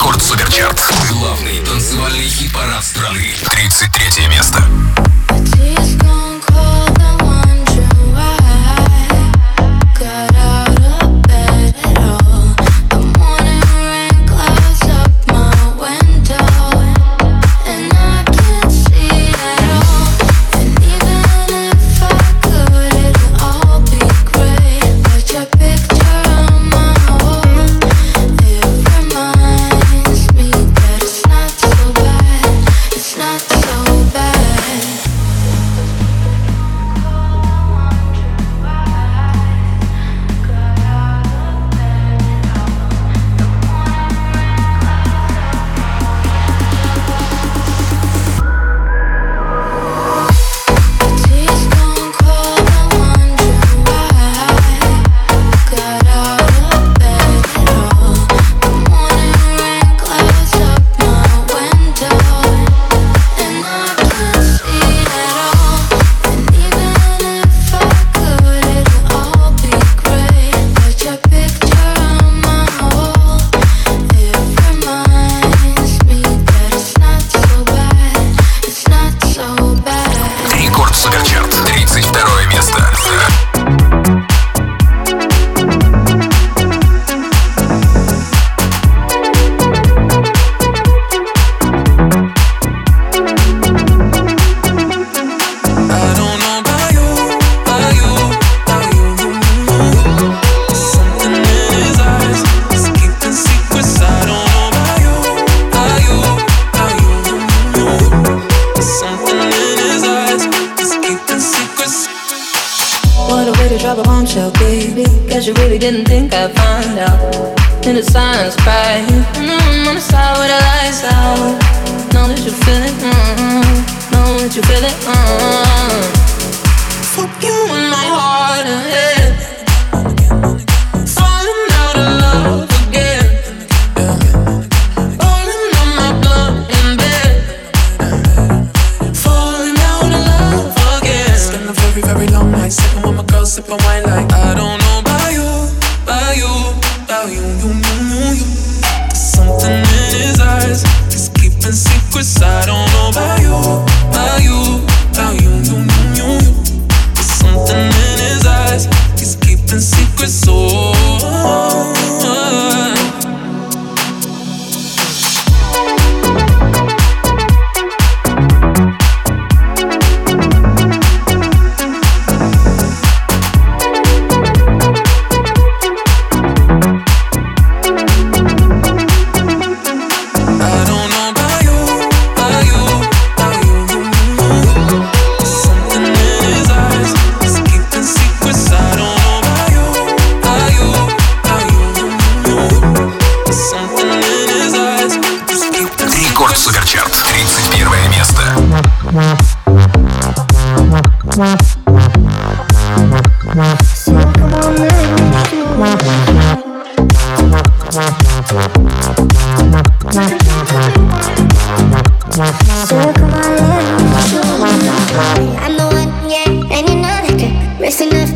Рекорд Суперчарт. Главный танцевальный хит-парад страны. 33 место. that you really didn't think I'd find out. In the silence, crying. Mm-hmm, I'm on the side where the lights out. Know that you feel it. Mm-hmm. Know that you feel it. Mm-hmm. Fuck you in my heart.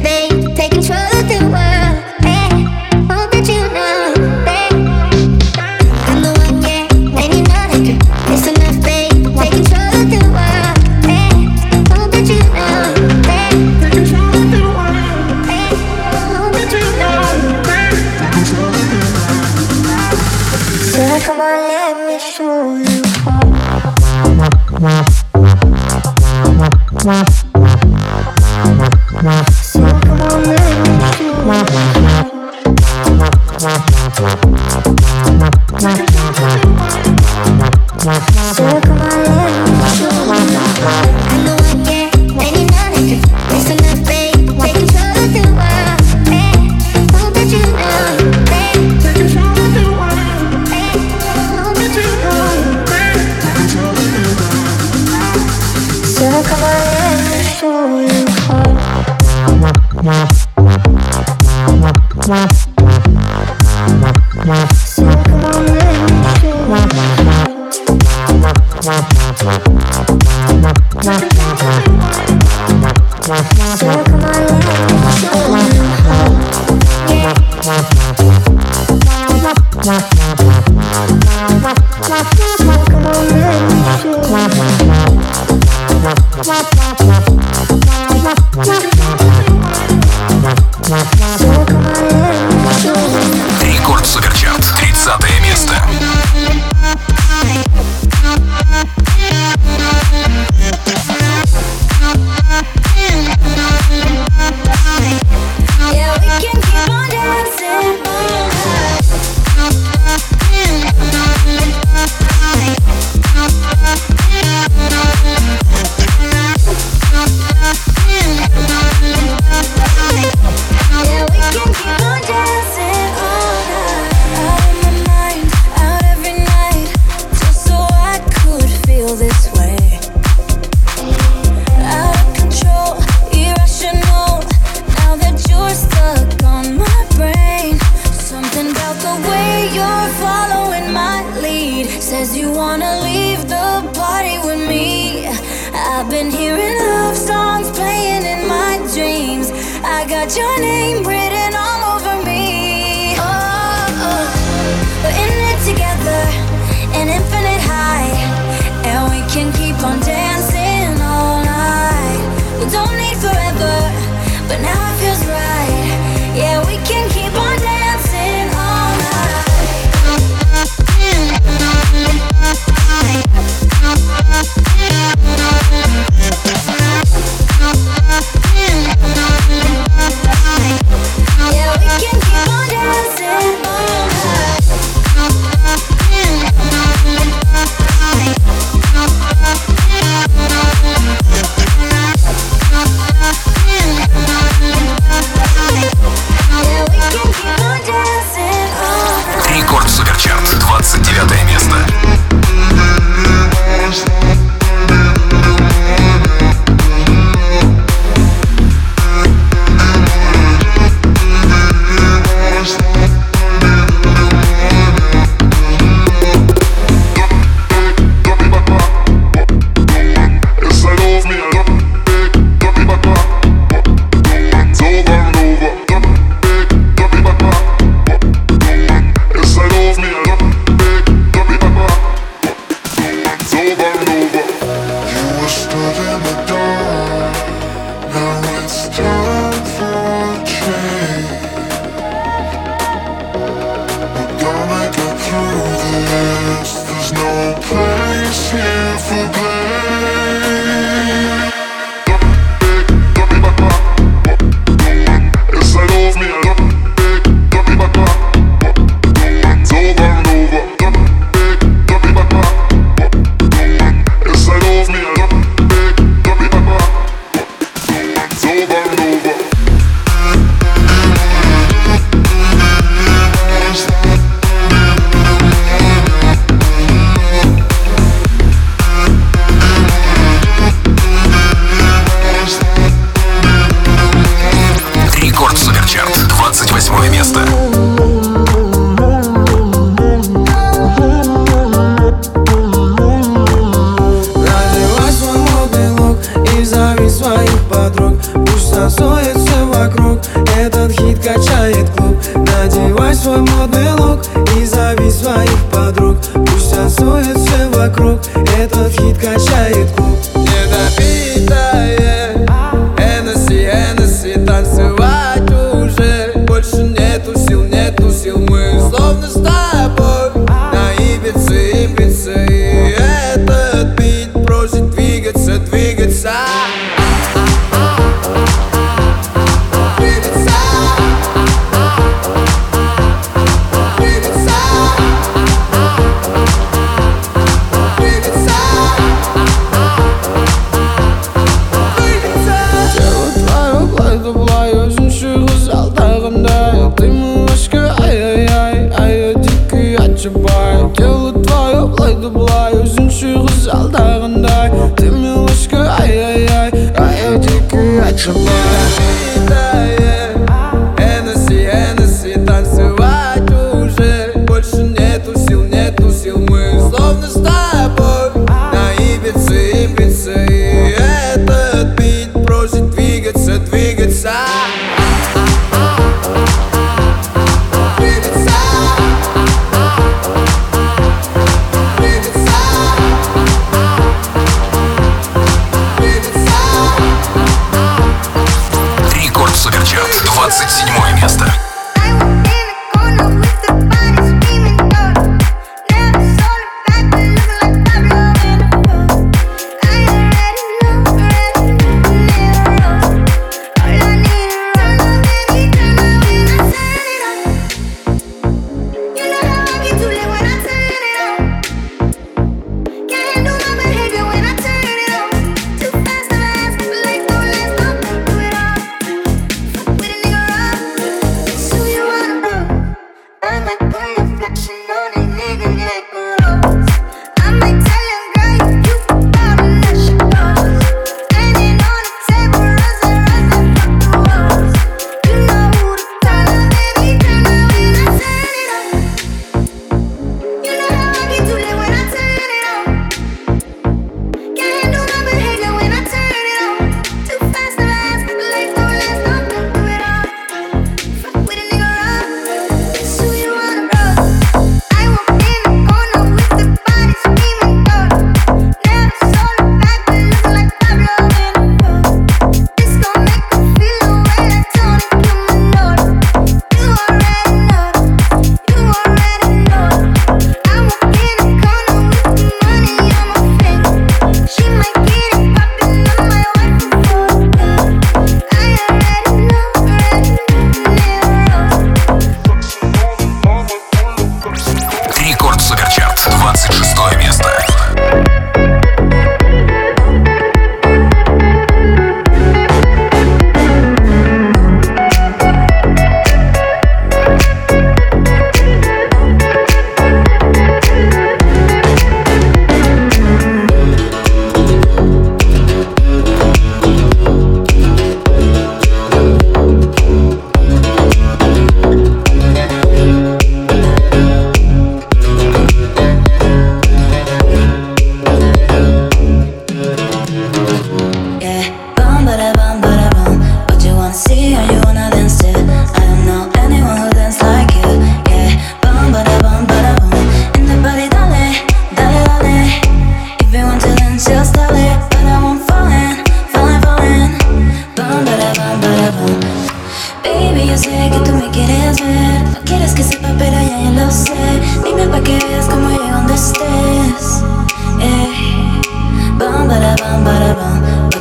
babe, take control of the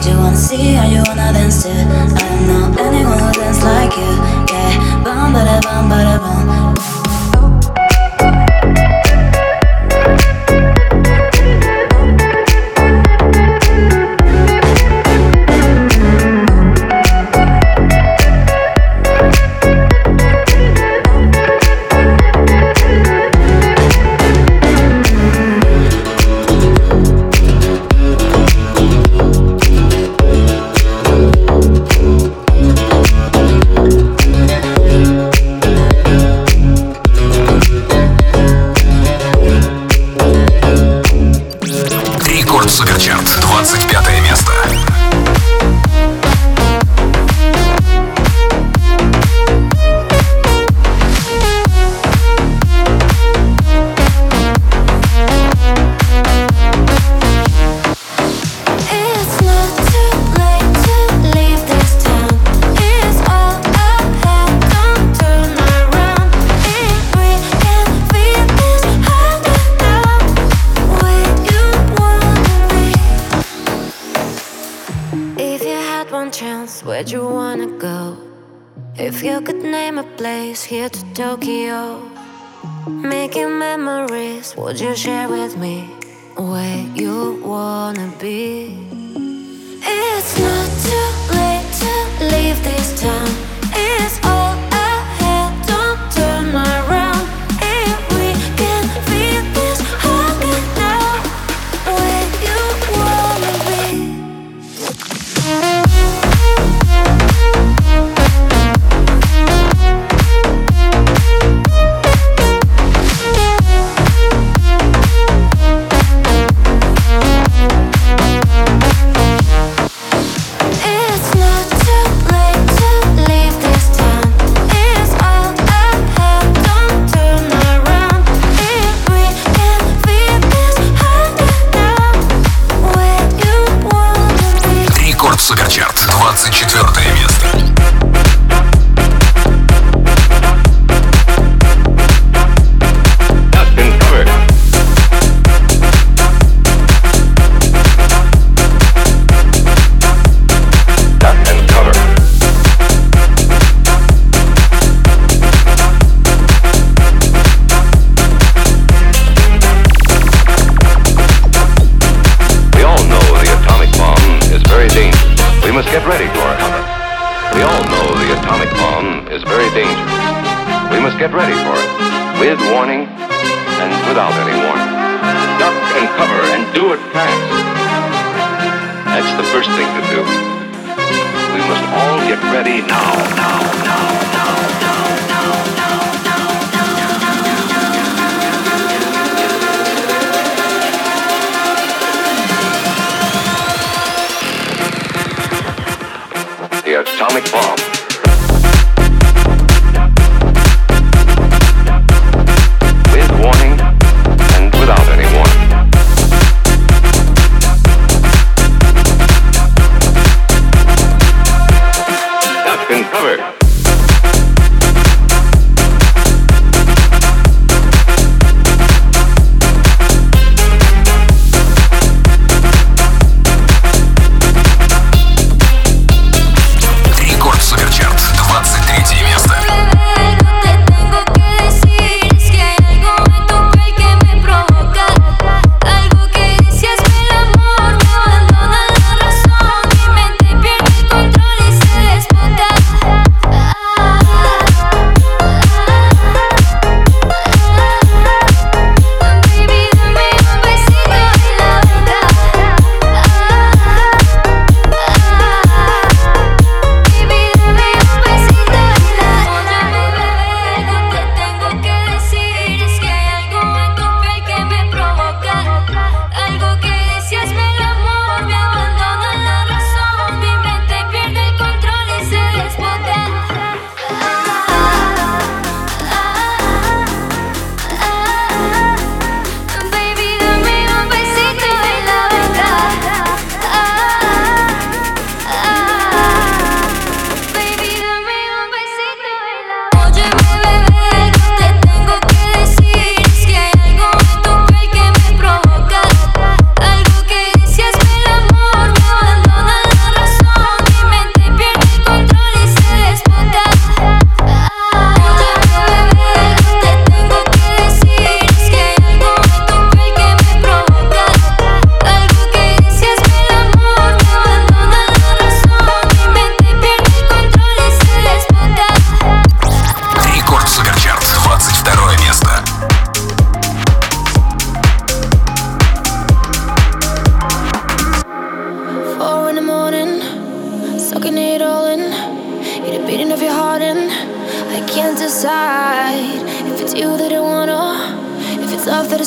What you wanna see and you wanna dance to? I don't know anyone who dance like you Yeah, bum bada bum bada bum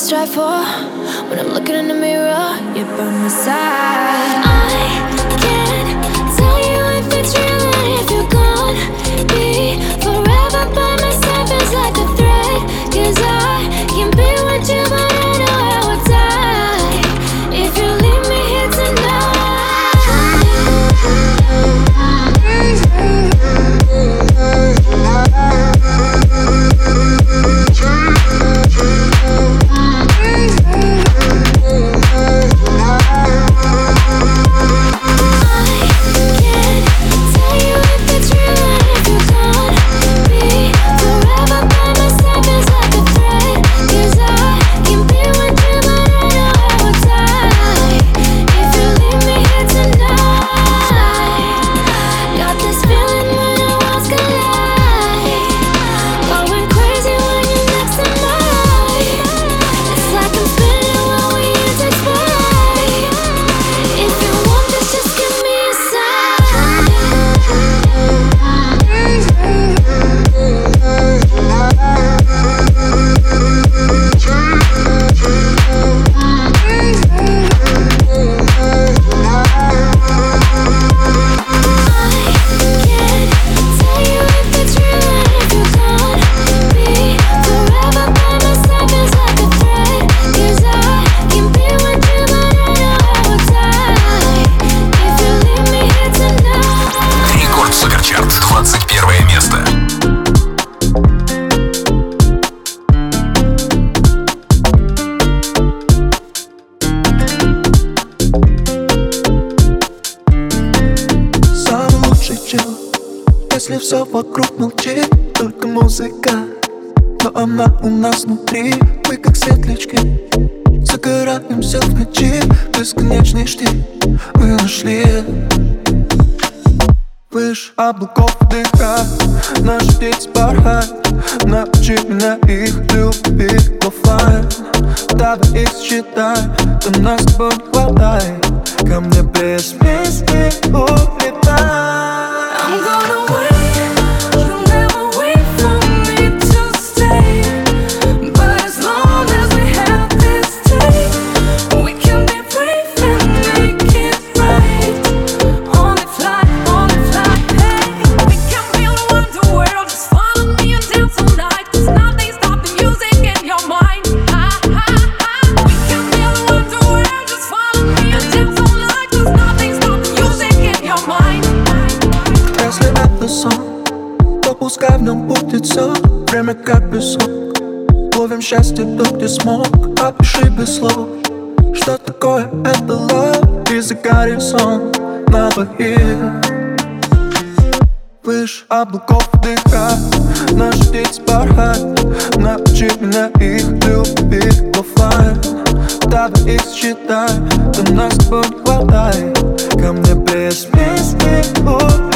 strive for. When I'm looking in the mirror, you're by my side. Чарт, 21 место. Самый лучший чел, если все вокруг молчит, только музыка, но она у нас внутри, мы как светлячки. Загораемся в ночи, бесконечный штиль Мы нашли Выше облаков дыха Наши дети порхай Научи меня их любить оффлайн Давай их считай Ты нас с тобой не хватай Ко мне без песни улетай I'm gonna win. лицо. Время как песок Ловим счастье тут, где смог. Опиши без слов Что такое это love. И за горизонт на двоих Выше облаков дыха Наш птиц бархат Научи меня их любить. Оффлайн Давай их считай. Ты нас с тобой Ко мне без песни будь.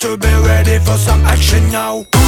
To be ready for some action now.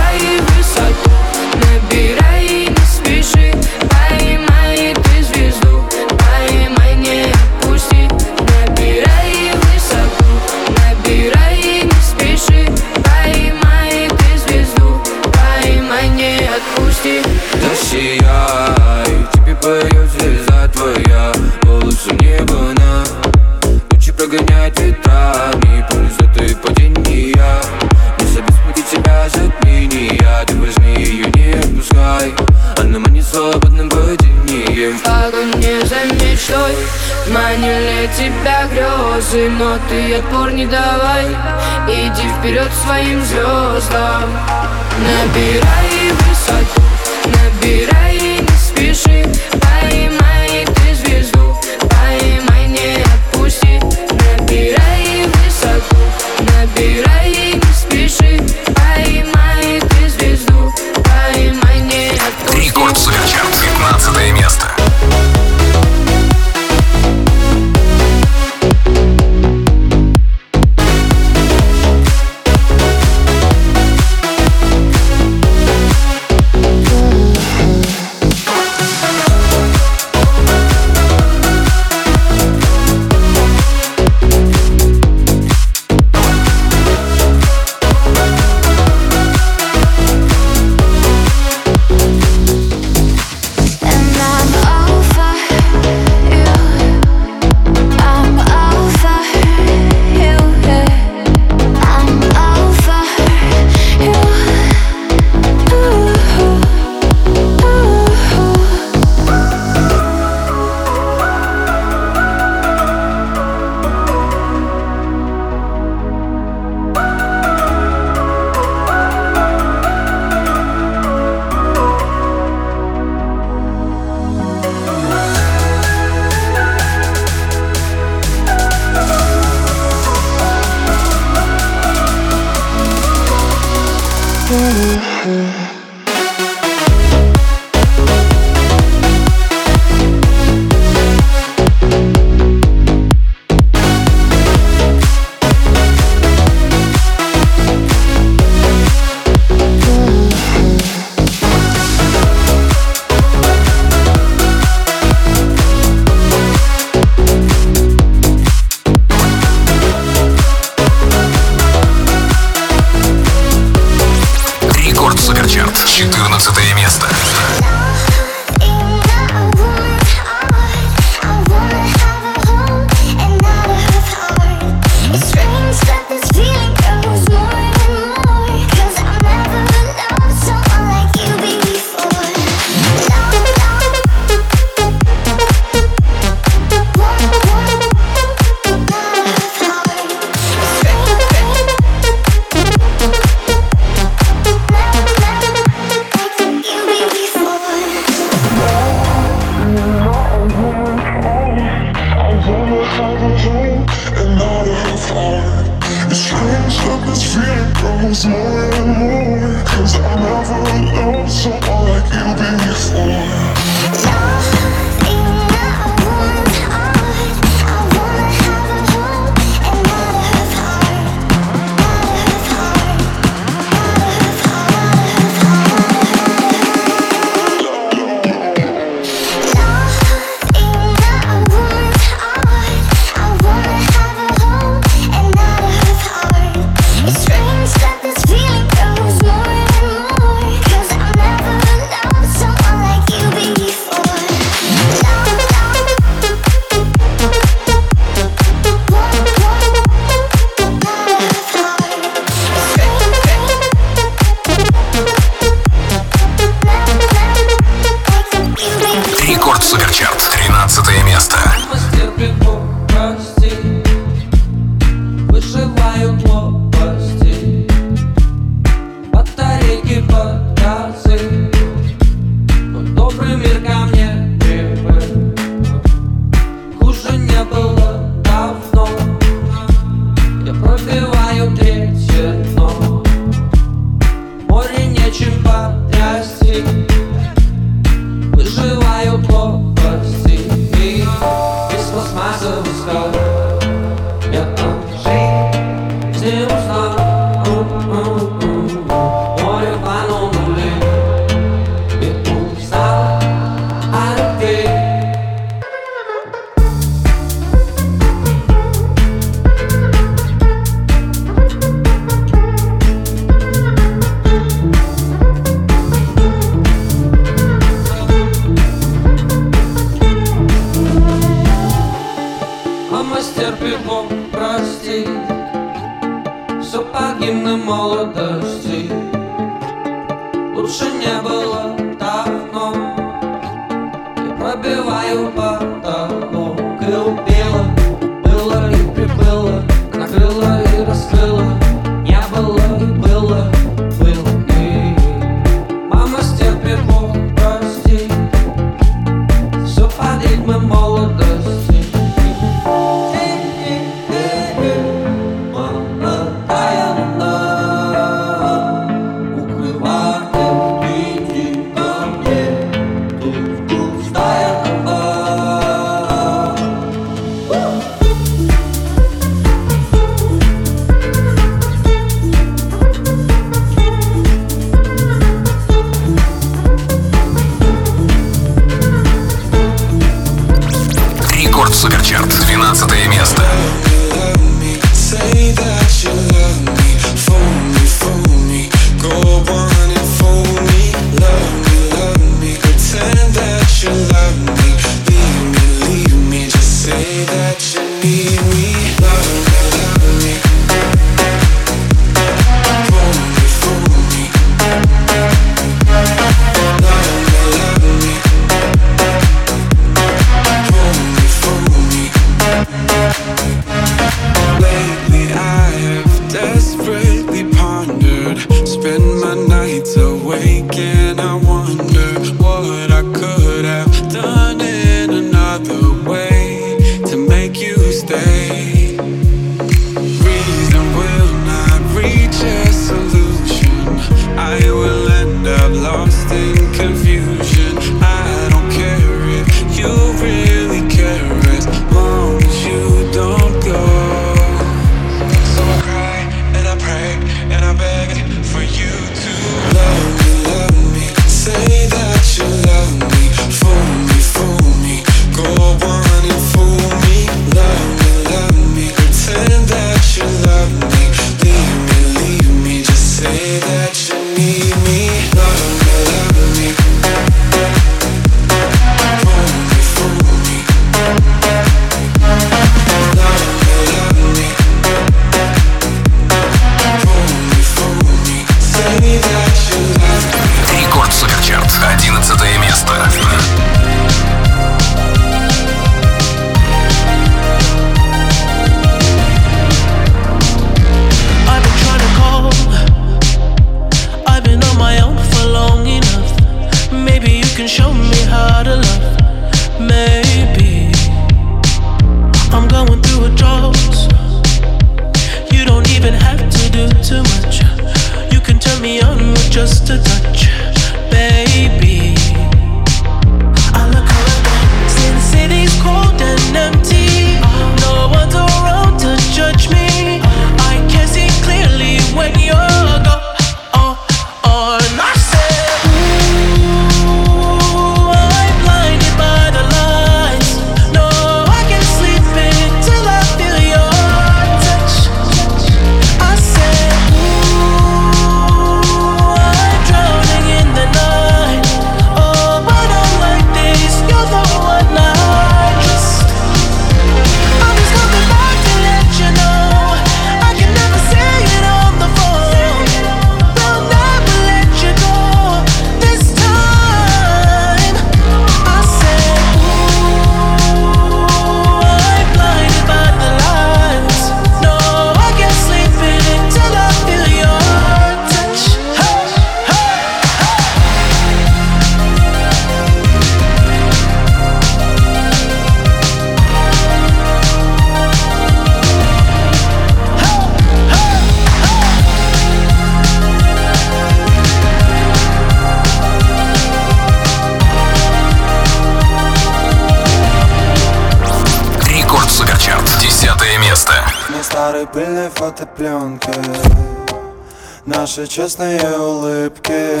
Честные улыбки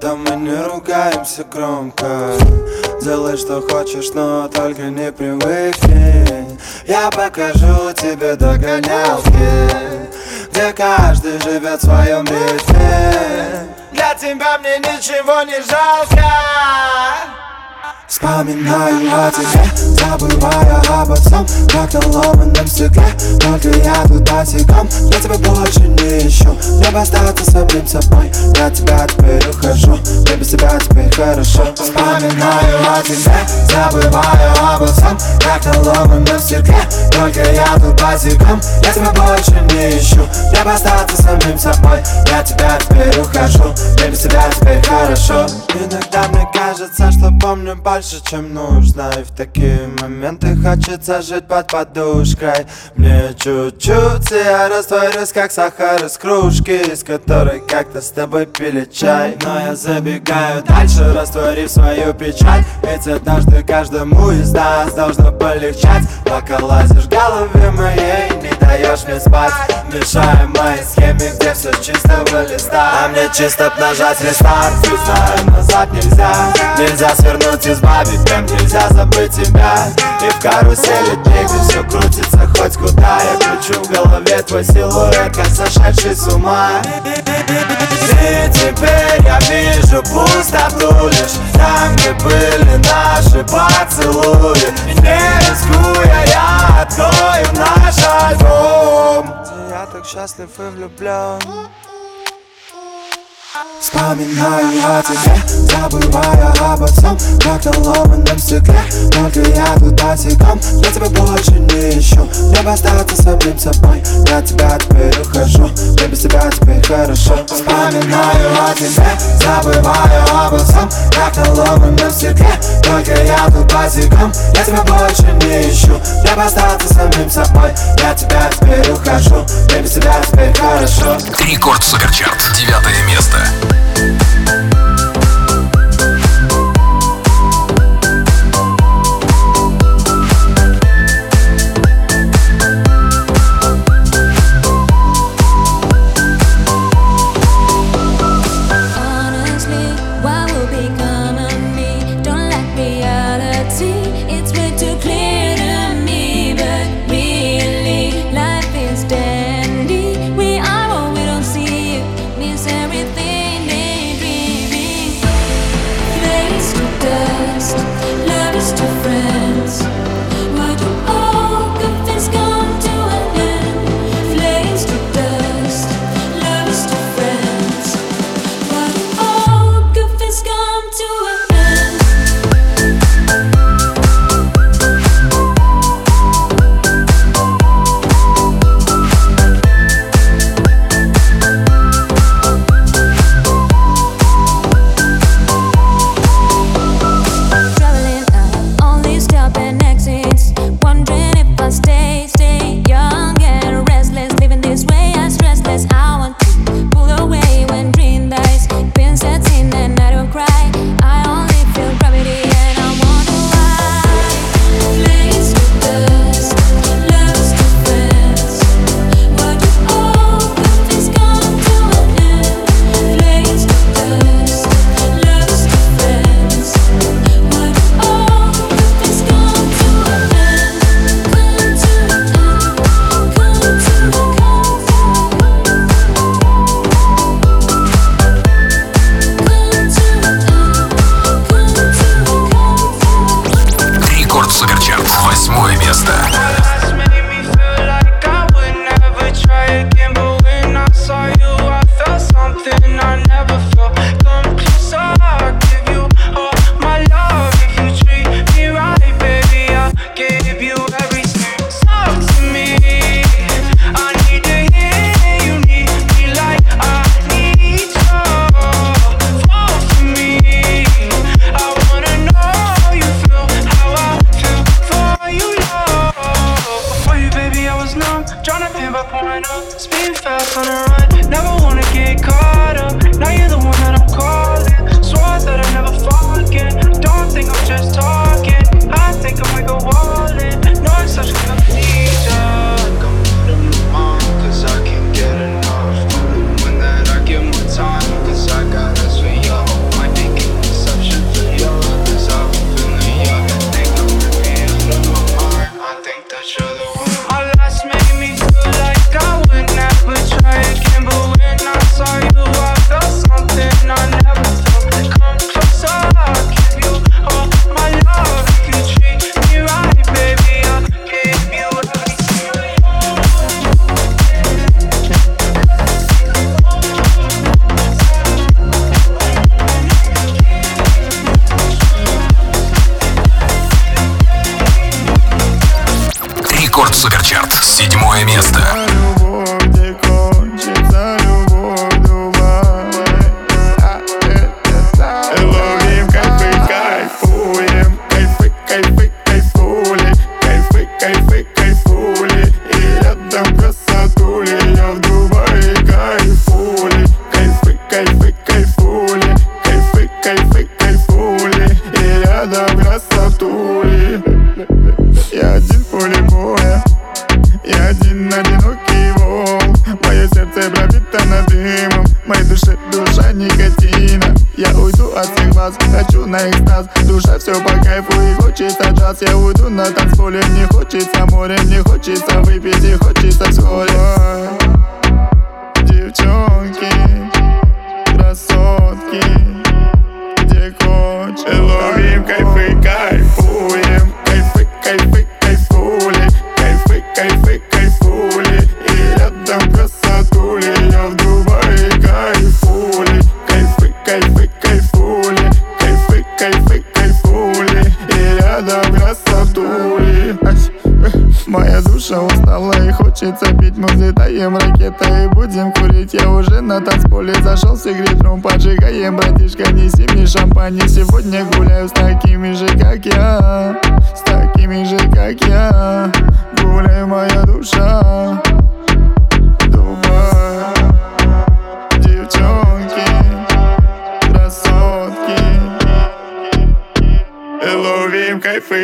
Там мы не ругаемся громко. Делай, что хочешь, но только не привыкни Я покажу тебе догонялки Где каждый живет в своем ритме Для тебя мне ничего не жалко Вспоминаю о тебе, забывая обо всем Как на ломаном стекле, только я тут босиком Я тебя больше не ищу, мне остаться самим собой Я тебя теперь ухожу, мне без тебя теперь хорошо. Вспоминаю о тебе, забывая обо всем Как на ломаном стекле, только я тут босиком Я тебя больше не ищу, мне остаться самим собой Я тебя теперь ухожу, мне без тебя теперь хорошо. Иногда мне кажется, что помню больше, чем нужно. И в такие моменты хочется жить под подушкой. Мне чуть-чуть, и я растворюсь, как сахар из кружки Из которой как-то с тобой пили чай. Но я забегаю дальше, растворив свою печаль Ведь однажды каждому из нас должно полегчать. Пока лазишь в голове моей, не даешь мне спать. Мешая моей схеме, где все чистого листа. А мне чисто б нажать рестарт. И знаю, назад нельзя. Нельзя свернуть, избавить темп Нельзя забыть тебя И в карусели дней, где все крутится хоть куда. Я кручу в голове твой силуэт, как сошедший с ума. И теперь я вижу пустоту лишь Там, где были наши поцелуи. Не рискуя, я открою наш альбом Я так счастлив и влюблен Вспоминаю о тебе, забывая обо всем Как на ломаном стекле, только я тут босиком. Я тебя больше не ищу, мне бы остаться самим собой. Я тебя теперь ухожу, мне без тебя теперь хорошо. Вспоминаю о тебе, забывая обо всем Как на ломаном стекле, только я тут босиком. Я тебя больше не ищу, мне бы остаться самим собой. Я тебя теперь ухожу, мне без тебя теперь хорошо. Рекорд Суперчарт. Девятое место. Africa. Суперчарт. Седьмое место.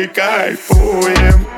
кайфуем.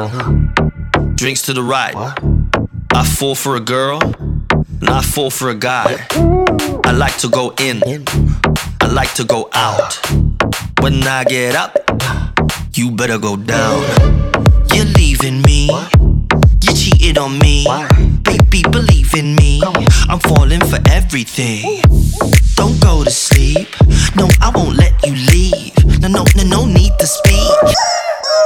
Uh-huh. Drinks to the right. What? I fall for a girl, and I fall for a guy. I like to go in. in. I like to go out. Uh-huh. When I get up, you better go down. You're leaving me. What? You cheated on me. Why? Baby, believe in me. I'm falling for everything. Don't go to sleep. No, I won't let you leave. No, no, no, no need to speak.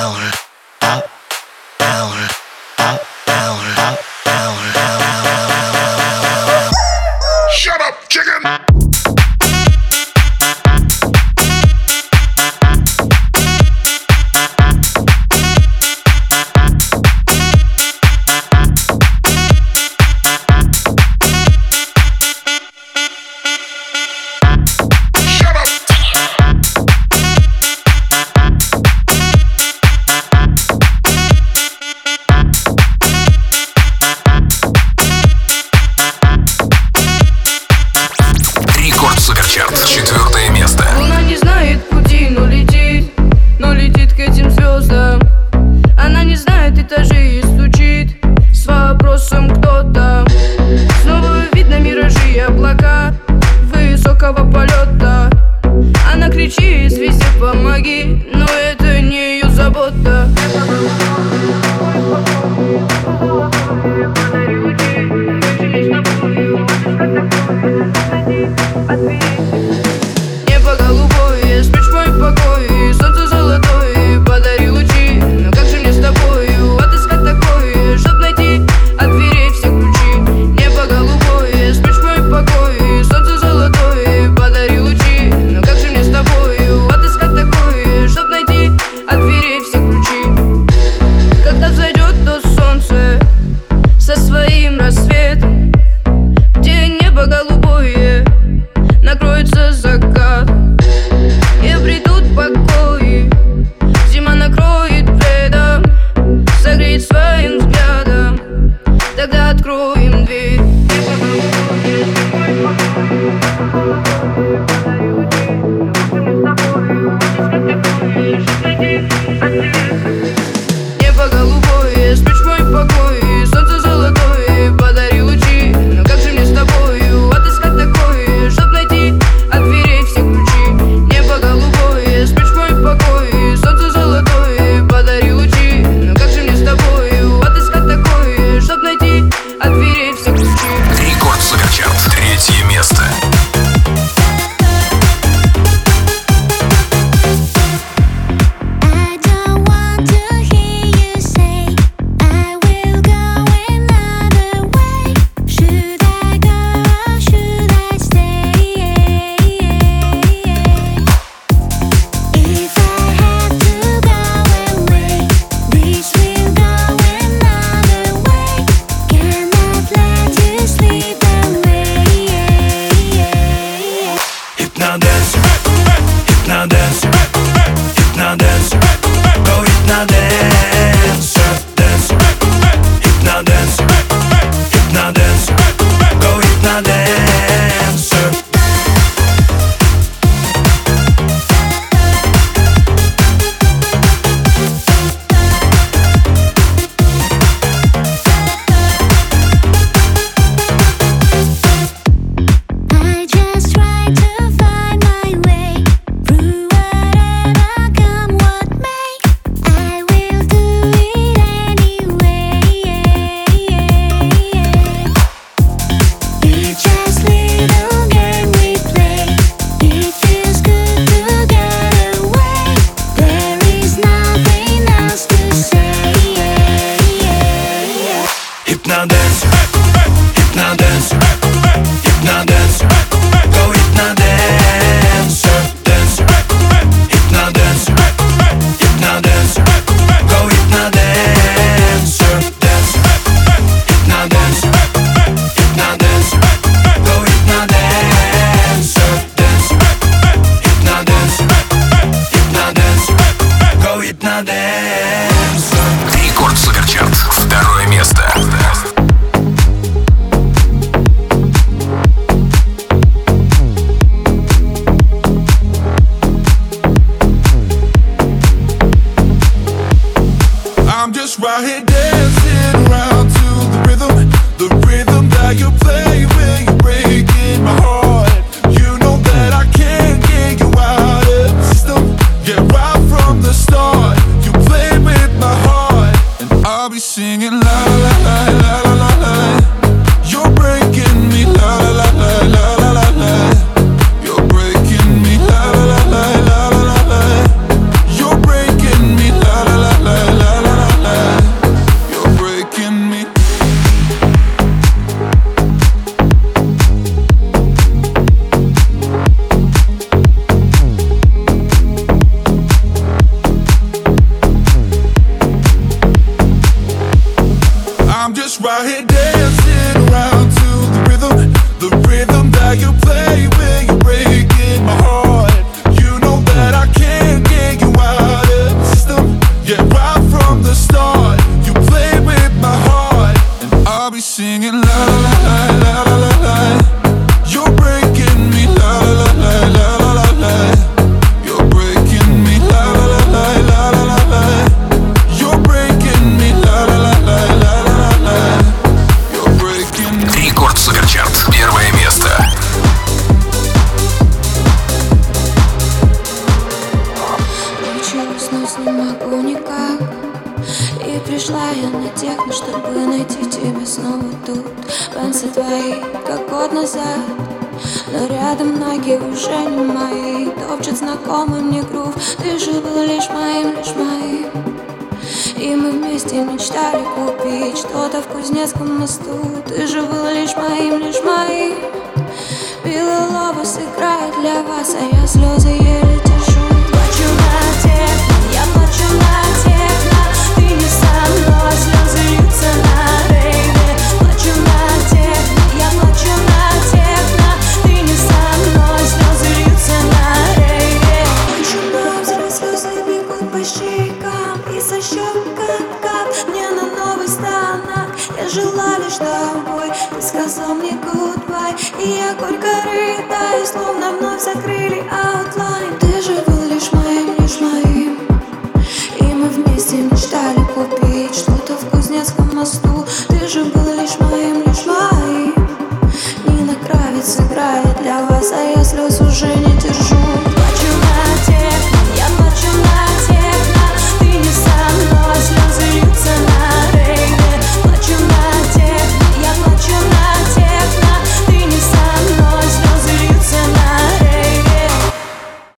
down,